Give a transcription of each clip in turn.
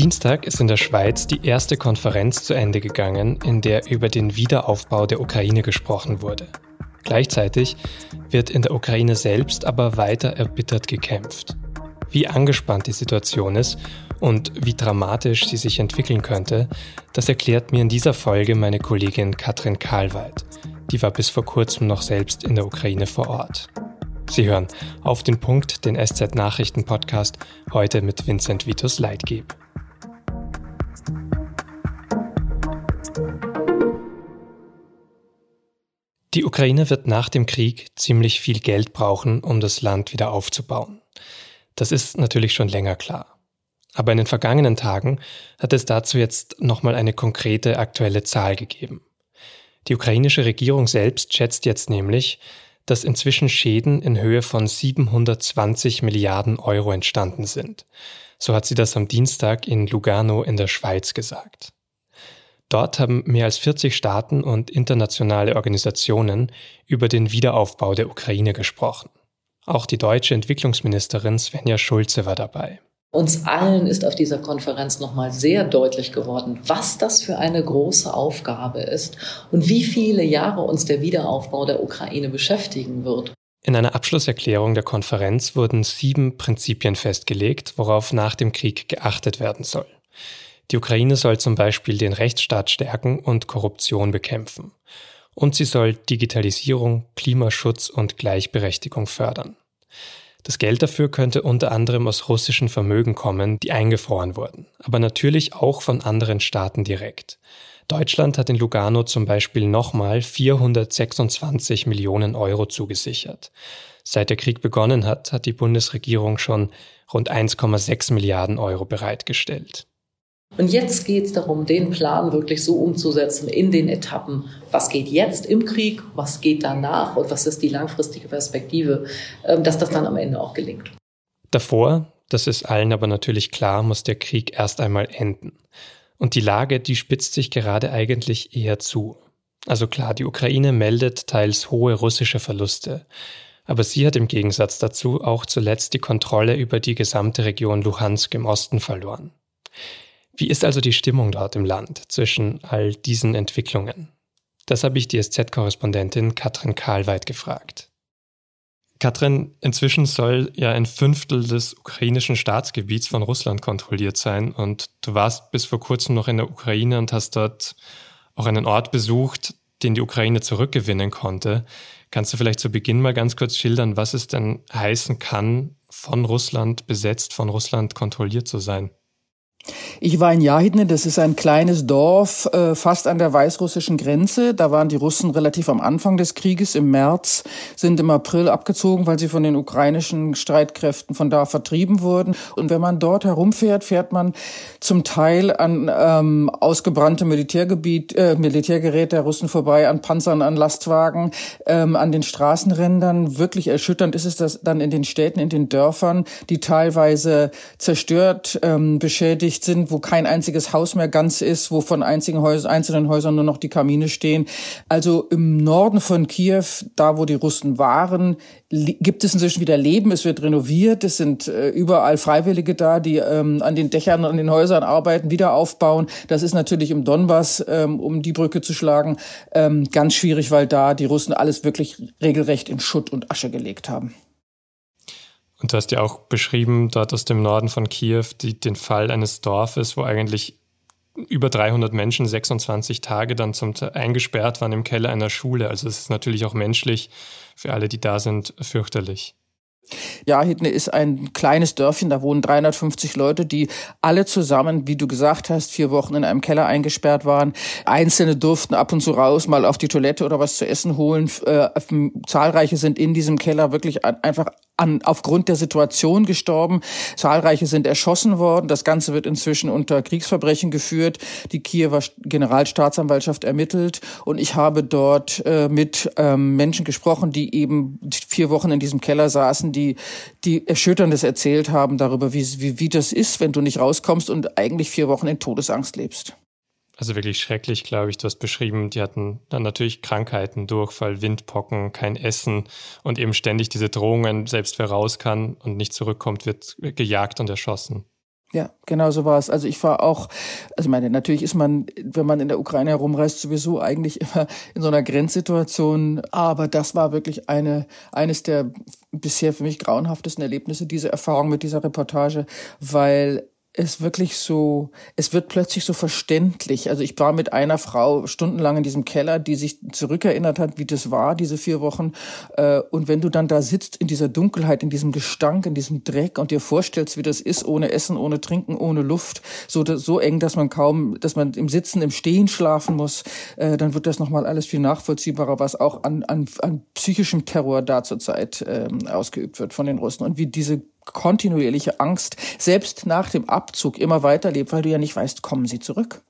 Dienstag ist in der Schweiz die erste Konferenz zu Ende gegangen, in der über den Wiederaufbau der Ukraine gesprochen wurde. Gleichzeitig wird in der Ukraine selbst aber weiter erbittert gekämpft. Wie angespannt die Situation ist und wie dramatisch sie sich entwickeln könnte, das erklärt mir in dieser Folge meine Kollegin Katrin Karlweit. Die war bis vor kurzem noch selbst in der Ukraine vor Ort. Sie hören auf den Punkt den SZ Nachrichten Podcast heute mit Vincent Vitus Leitgeb. Die Ukraine wird nach dem Krieg ziemlich viel Geld brauchen, um das Land wieder aufzubauen. Das ist natürlich schon länger klar. Aber in den vergangenen Tagen hat es dazu jetzt nochmal eine konkrete aktuelle Zahl gegeben. Die ukrainische Regierung selbst schätzt jetzt nämlich, dass inzwischen Schäden in Höhe von 720 Milliarden Euro entstanden sind. So hat sie das am Dienstag in Lugano in der Schweiz gesagt. Dort haben mehr als 40 Staaten und internationale Organisationen über den Wiederaufbau der Ukraine gesprochen. Auch die deutsche Entwicklungsministerin Svenja Schulze war dabei. Uns allen ist auf dieser Konferenz nochmal sehr deutlich geworden, was das für eine große Aufgabe ist und wie viele Jahre uns der Wiederaufbau der Ukraine beschäftigen wird. In einer Abschlusserklärung der Konferenz wurden sieben Prinzipien festgelegt, worauf nach dem Krieg geachtet werden soll. Die Ukraine soll zum Beispiel den Rechtsstaat stärken und Korruption bekämpfen. Und sie soll Digitalisierung, Klimaschutz und Gleichberechtigung fördern. Das Geld dafür könnte unter anderem aus russischen Vermögen kommen, die eingefroren wurden, aber natürlich auch von anderen Staaten direkt. Deutschland hat in Lugano zum Beispiel nochmal 426 Millionen Euro zugesichert. Seit der Krieg begonnen hat, hat die Bundesregierung schon rund 1,6 Milliarden Euro bereitgestellt. Und jetzt geht es darum, den Plan wirklich so umzusetzen in den Etappen. Was geht jetzt im Krieg, was geht danach und was ist die langfristige Perspektive, ähm, dass das dann am Ende auch gelingt. Davor, das ist allen aber natürlich klar, muss der Krieg erst einmal enden. Und die Lage, die spitzt sich gerade eigentlich eher zu. Also klar, die Ukraine meldet teils hohe russische Verluste. Aber sie hat im Gegensatz dazu auch zuletzt die Kontrolle über die gesamte Region Luhansk im Osten verloren. Wie ist also die Stimmung dort im Land zwischen all diesen Entwicklungen? Das habe ich die SZ-Korrespondentin Katrin Karlweit gefragt. Katrin, inzwischen soll ja ein Fünftel des ukrainischen Staatsgebiets von Russland kontrolliert sein und du warst bis vor kurzem noch in der Ukraine und hast dort auch einen Ort besucht, den die Ukraine zurückgewinnen konnte. Kannst du vielleicht zu Beginn mal ganz kurz schildern, was es denn heißen kann, von Russland besetzt, von Russland kontrolliert zu sein? Ich war in Jahidne, das ist ein kleines Dorf äh, fast an der weißrussischen Grenze. Da waren die Russen relativ am Anfang des Krieges im März, sind im April abgezogen, weil sie von den ukrainischen Streitkräften von da vertrieben wurden. Und wenn man dort herumfährt, fährt man zum Teil an ähm, ausgebranntem Militärgebiet, äh, Militärgerät der Russen vorbei, an Panzern, an Lastwagen, ähm, an den Straßenrändern. Wirklich erschütternd ist es das dann in den Städten, in den Dörfern, die teilweise zerstört, ähm, beschädigt beschädigt sind, wo kein einziges Haus mehr ganz ist, wo von einzigen Häus einzelnen Häusern nur noch die Kamine stehen. Also im Norden von Kiew, da wo die Russen waren, gibt es inzwischen wieder Leben. Es wird renoviert. Es sind äh, überall Freiwillige da, die ähm, an den Dächern, an den Häusern arbeiten, wieder aufbauen. Das ist natürlich im Donbass, ähm, um die Brücke zu schlagen, ähm, ganz schwierig, weil da die Russen alles wirklich regelrecht in Schutt und Asche gelegt haben. Und du hast ja auch beschrieben, dort aus dem Norden von Kiew, die, den Fall eines Dorfes, wo eigentlich über 300 Menschen 26 Tage dann zum eingesperrt waren im Keller einer Schule. Also es ist natürlich auch menschlich für alle, die da sind, fürchterlich. Ja, Hidne ist ein kleines Dörfchen, da wohnen 350 Leute, die alle zusammen, wie du gesagt hast, vier Wochen in einem Keller eingesperrt waren. Einzelne durften ab und zu raus, mal auf die Toilette oder was zu essen holen. Äh, zahlreiche sind in diesem Keller wirklich einfach an, aufgrund der Situation gestorben. Zahlreiche sind erschossen worden. Das Ganze wird inzwischen unter Kriegsverbrechen geführt. Die Kiewer Generalstaatsanwaltschaft ermittelt. Und ich habe dort äh, mit ähm, Menschen gesprochen, die eben vier Wochen in diesem Keller saßen, die, die Erschütterndes erzählt haben darüber, wie, wie, wie das ist, wenn du nicht rauskommst und eigentlich vier Wochen in Todesangst lebst. Also wirklich schrecklich, glaube ich. Du hast beschrieben, die hatten dann natürlich Krankheiten, Durchfall, Windpocken, kein Essen und eben ständig diese Drohungen, selbst wer raus kann und nicht zurückkommt, wird gejagt und erschossen. Ja, genau so war es. Also ich war auch, also ich meine, natürlich ist man, wenn man in der Ukraine herumreist, sowieso eigentlich immer in so einer Grenzsituation. Aber das war wirklich eine, eines der bisher für mich grauenhaftesten Erlebnisse, diese Erfahrung mit dieser Reportage, weil es wirklich so, es wird plötzlich so verständlich. Also ich war mit einer Frau stundenlang in diesem Keller, die sich zurückerinnert hat, wie das war, diese vier Wochen. Äh, und wenn du dann da sitzt in dieser Dunkelheit, in diesem Gestank, in diesem Dreck und dir vorstellst, wie das ist, ohne Essen, ohne Trinken, ohne Luft, so, so eng, dass man kaum, dass man im Sitzen, im Stehen schlafen muss, äh, dann wird das nochmal alles viel nachvollziehbarer, was auch an, an, an psychischem Terror da zurzeit ähm, ausgeübt wird von den Russen und wie diese kontinuierliche Angst selbst nach dem Abzug immer weiterlebt, weil du ja nicht weißt, kommen sie zurück.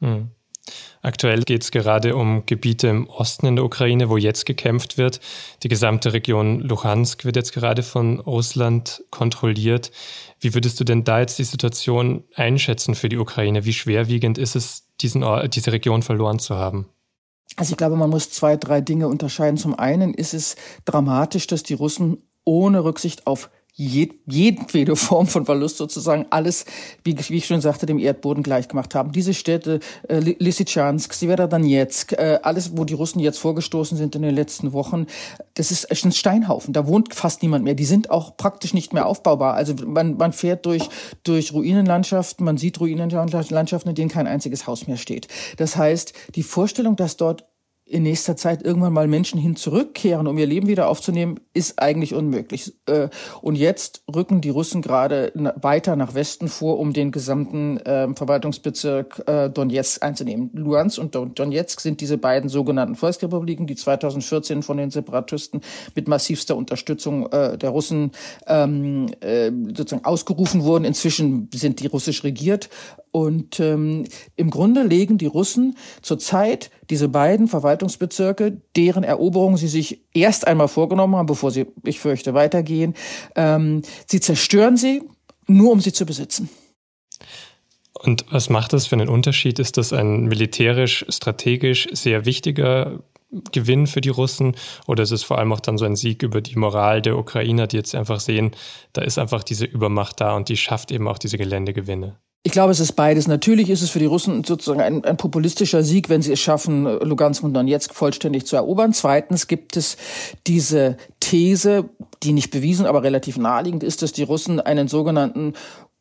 Hm. Aktuell geht es gerade um Gebiete im Osten in der Ukraine, wo jetzt gekämpft wird. Die gesamte Region Luhansk wird jetzt gerade von Russland kontrolliert. Wie würdest du denn da jetzt die Situation einschätzen für die Ukraine? Wie schwerwiegend ist es, diesen, diese Region verloren zu haben? Also ich glaube, man muss zwei, drei Dinge unterscheiden. Zum einen ist es dramatisch, dass die Russen ohne Rücksicht auf jed, jedwede Form von Verlust sozusagen alles, wie, wie ich schon sagte, dem Erdboden gleichgemacht haben. Diese Städte, äh, Lysychansk, Severodonetsk, äh, alles, wo die Russen jetzt vorgestoßen sind in den letzten Wochen, das ist ein Steinhaufen. Da wohnt fast niemand mehr. Die sind auch praktisch nicht mehr aufbaubar. Also man, man fährt durch, durch Ruinenlandschaften, man sieht Ruinenlandschaften, in denen kein einziges Haus mehr steht. Das heißt, die Vorstellung, dass dort in nächster Zeit irgendwann mal Menschen hin zurückkehren, um ihr Leben wieder aufzunehmen, ist eigentlich unmöglich. Äh, und jetzt rücken die Russen gerade weiter nach Westen vor, um den gesamten ähm, Verwaltungsbezirk äh, Donetsk einzunehmen. Luhansk und Donetsk sind diese beiden sogenannten Volksrepubliken, die 2014 von den Separatisten mit massivster Unterstützung äh, der Russen ähm, sozusagen ausgerufen wurden. Inzwischen sind die russisch regiert und ähm, im Grunde legen die Russen zurzeit diese beiden Verwaltungsbezirke, deren Eroberung sie sich erst einmal vorgenommen haben, bevor sie, ich fürchte, weitergehen, ähm, sie zerstören sie, nur um sie zu besitzen. Und was macht das für einen Unterschied? Ist das ein militärisch, strategisch sehr wichtiger Gewinn für die Russen oder ist es vor allem auch dann so ein Sieg über die Moral der Ukrainer, die jetzt einfach sehen, da ist einfach diese Übermacht da und die schafft eben auch diese Geländegewinne? Ich glaube, es ist beides. Natürlich ist es für die Russen sozusagen ein, ein populistischer Sieg, wenn sie es schaffen, Lugansk und Donetsk vollständig zu erobern. Zweitens gibt es diese These, die nicht bewiesen, aber relativ naheliegend ist, dass die Russen einen sogenannten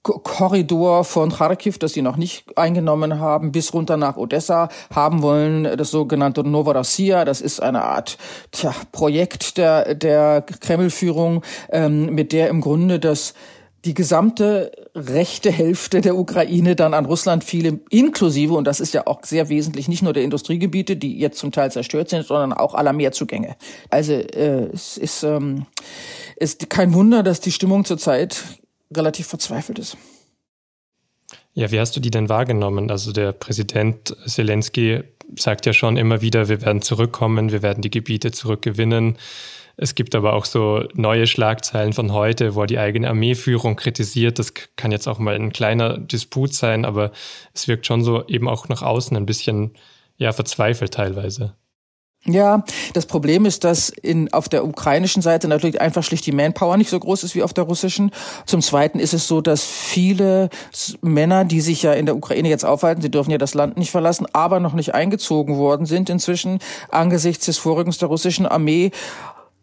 Korridor von Kharkiv, das sie noch nicht eingenommen haben, bis runter nach Odessa haben wollen, das sogenannte Novorossiya. Das ist eine Art tja, Projekt der, der Kremlführung, ähm, mit der im Grunde das die gesamte rechte Hälfte der Ukraine dann an Russland fiel, inklusive, und das ist ja auch sehr wesentlich, nicht nur der Industriegebiete, die jetzt zum Teil zerstört sind, sondern auch aller Mehrzugänge. Also äh, es ist, ähm, ist kein Wunder, dass die Stimmung zurzeit relativ verzweifelt ist. Ja, wie hast du die denn wahrgenommen? Also der Präsident Zelensky sagt ja schon immer wieder, wir werden zurückkommen, wir werden die Gebiete zurückgewinnen. Es gibt aber auch so neue Schlagzeilen von heute, wo er die eigene Armeeführung kritisiert. Das kann jetzt auch mal ein kleiner Disput sein, aber es wirkt schon so eben auch nach außen ein bisschen ja verzweifelt teilweise. Ja, das Problem ist, dass in, auf der ukrainischen Seite natürlich einfach schlicht die Manpower nicht so groß ist wie auf der russischen. Zum Zweiten ist es so, dass viele Männer, die sich ja in der Ukraine jetzt aufhalten, sie dürfen ja das Land nicht verlassen, aber noch nicht eingezogen worden sind inzwischen angesichts des Vorrückens der russischen Armee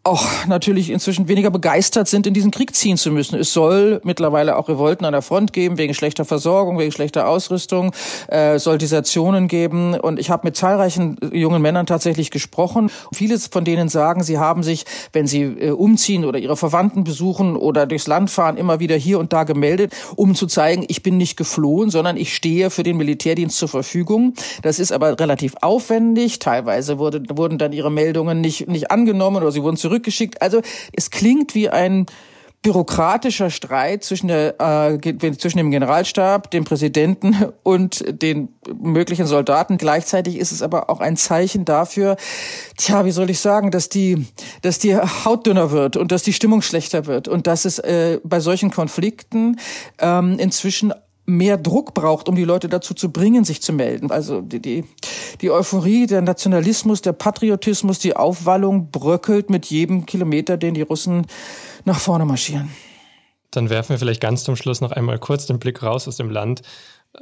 auch natürlich inzwischen weniger begeistert sind, in diesen Krieg ziehen zu müssen. Es soll mittlerweile auch Revolten an der Front geben, wegen schlechter Versorgung, wegen schlechter Ausrüstung, äh, Soldisationen geben. Und ich habe mit zahlreichen jungen Männern tatsächlich gesprochen. Viele von denen sagen, sie haben sich, wenn sie äh, umziehen oder ihre Verwandten besuchen oder durchs Land fahren, immer wieder hier und da gemeldet, um zu zeigen, ich bin nicht geflohen, sondern ich stehe für den Militärdienst zur Verfügung. Das ist aber relativ aufwendig. Teilweise wurde, wurden dann ihre Meldungen nicht, nicht angenommen oder sie wurden zurück zurückgeschickt. Also es klingt wie ein bürokratischer Streit zwischen, der, äh, zwischen dem Generalstab, dem Präsidenten und den möglichen Soldaten. Gleichzeitig ist es aber auch ein Zeichen dafür, tja, wie soll ich sagen, dass die, dass die Haut dünner wird und dass die Stimmung schlechter wird und dass es äh, bei solchen Konflikten ähm, inzwischen mehr Druck braucht, um die Leute dazu zu bringen, sich zu melden. Also die, die, die Euphorie, der Nationalismus, der Patriotismus, die Aufwallung bröckelt mit jedem Kilometer, den die Russen nach vorne marschieren. Dann werfen wir vielleicht ganz zum Schluss noch einmal kurz den Blick raus aus dem Land,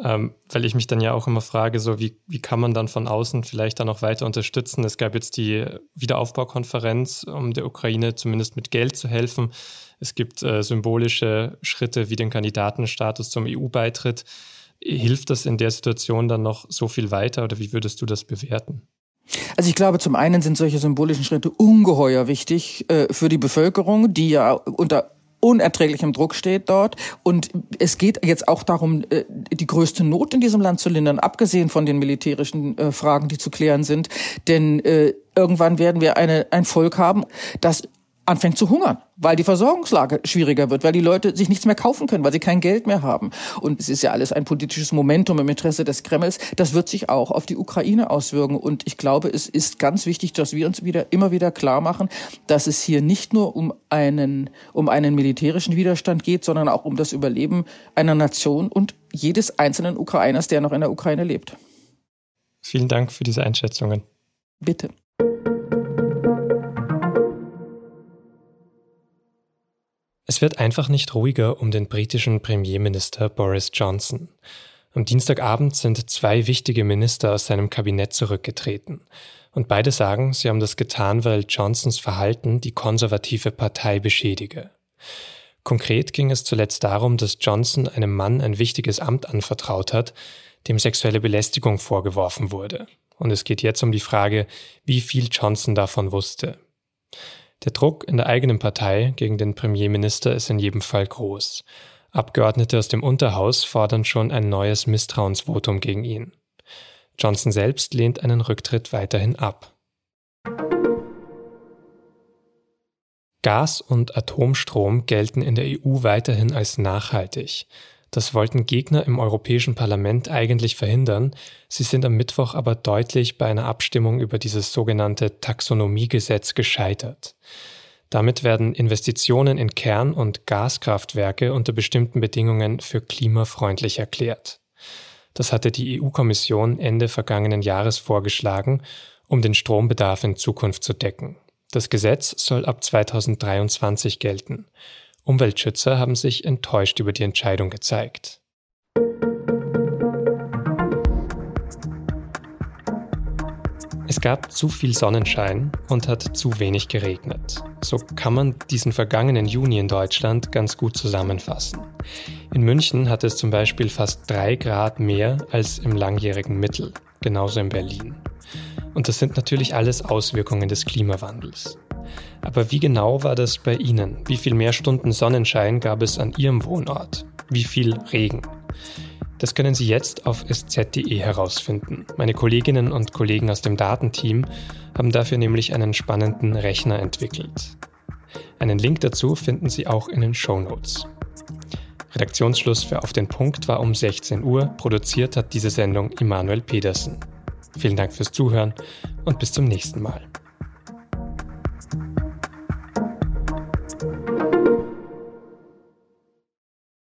ähm, weil ich mich dann ja auch immer frage, so wie, wie kann man dann von außen vielleicht dann noch weiter unterstützen? Es gab jetzt die Wiederaufbaukonferenz, um der Ukraine zumindest mit Geld zu helfen. Es gibt äh, symbolische Schritte wie den Kandidatenstatus zum EU-Beitritt. Hilft das in der Situation dann noch so viel weiter oder wie würdest du das bewerten? Also ich glaube, zum einen sind solche symbolischen Schritte ungeheuer wichtig äh, für die Bevölkerung, die ja unter unerträglichem Druck steht dort. Und es geht jetzt auch darum, äh, die größte Not in diesem Land zu lindern, abgesehen von den militärischen äh, Fragen, die zu klären sind. Denn äh, irgendwann werden wir eine, ein Volk haben, das anfängt zu hungern, weil die Versorgungslage schwieriger wird, weil die Leute sich nichts mehr kaufen können, weil sie kein Geld mehr haben. Und es ist ja alles ein politisches Momentum im Interesse des Kremls. Das wird sich auch auf die Ukraine auswirken. Und ich glaube, es ist ganz wichtig, dass wir uns wieder immer wieder klar machen, dass es hier nicht nur um einen, um einen militärischen Widerstand geht, sondern auch um das Überleben einer Nation und jedes einzelnen Ukrainers, der noch in der Ukraine lebt. Vielen Dank für diese Einschätzungen. Bitte. Es wird einfach nicht ruhiger um den britischen Premierminister Boris Johnson. Am Dienstagabend sind zwei wichtige Minister aus seinem Kabinett zurückgetreten. Und beide sagen, sie haben das getan, weil Johnsons Verhalten die konservative Partei beschädige. Konkret ging es zuletzt darum, dass Johnson einem Mann ein wichtiges Amt anvertraut hat, dem sexuelle Belästigung vorgeworfen wurde. Und es geht jetzt um die Frage, wie viel Johnson davon wusste. Der Druck in der eigenen Partei gegen den Premierminister ist in jedem Fall groß. Abgeordnete aus dem Unterhaus fordern schon ein neues Misstrauensvotum gegen ihn. Johnson selbst lehnt einen Rücktritt weiterhin ab. Gas und Atomstrom gelten in der EU weiterhin als nachhaltig. Das wollten Gegner im Europäischen Parlament eigentlich verhindern, sie sind am Mittwoch aber deutlich bei einer Abstimmung über dieses sogenannte Taxonomiegesetz gescheitert. Damit werden Investitionen in Kern- und Gaskraftwerke unter bestimmten Bedingungen für klimafreundlich erklärt. Das hatte die EU-Kommission Ende vergangenen Jahres vorgeschlagen, um den Strombedarf in Zukunft zu decken. Das Gesetz soll ab 2023 gelten. Umweltschützer haben sich enttäuscht über die Entscheidung gezeigt. Es gab zu viel Sonnenschein und hat zu wenig geregnet. So kann man diesen vergangenen Juni in Deutschland ganz gut zusammenfassen. In München hatte es zum Beispiel fast drei Grad mehr als im langjährigen Mittel, genauso in Berlin. Und das sind natürlich alles Auswirkungen des Klimawandels. Aber wie genau war das bei Ihnen? Wie viel mehr Stunden Sonnenschein gab es an Ihrem Wohnort? Wie viel Regen? Das können Sie jetzt auf sz.de herausfinden. Meine Kolleginnen und Kollegen aus dem Datenteam haben dafür nämlich einen spannenden Rechner entwickelt. Einen Link dazu finden Sie auch in den Show Notes. Redaktionsschluss für Auf den Punkt war um 16 Uhr. Produziert hat diese Sendung Immanuel Pedersen. Vielen Dank fürs Zuhören und bis zum nächsten Mal.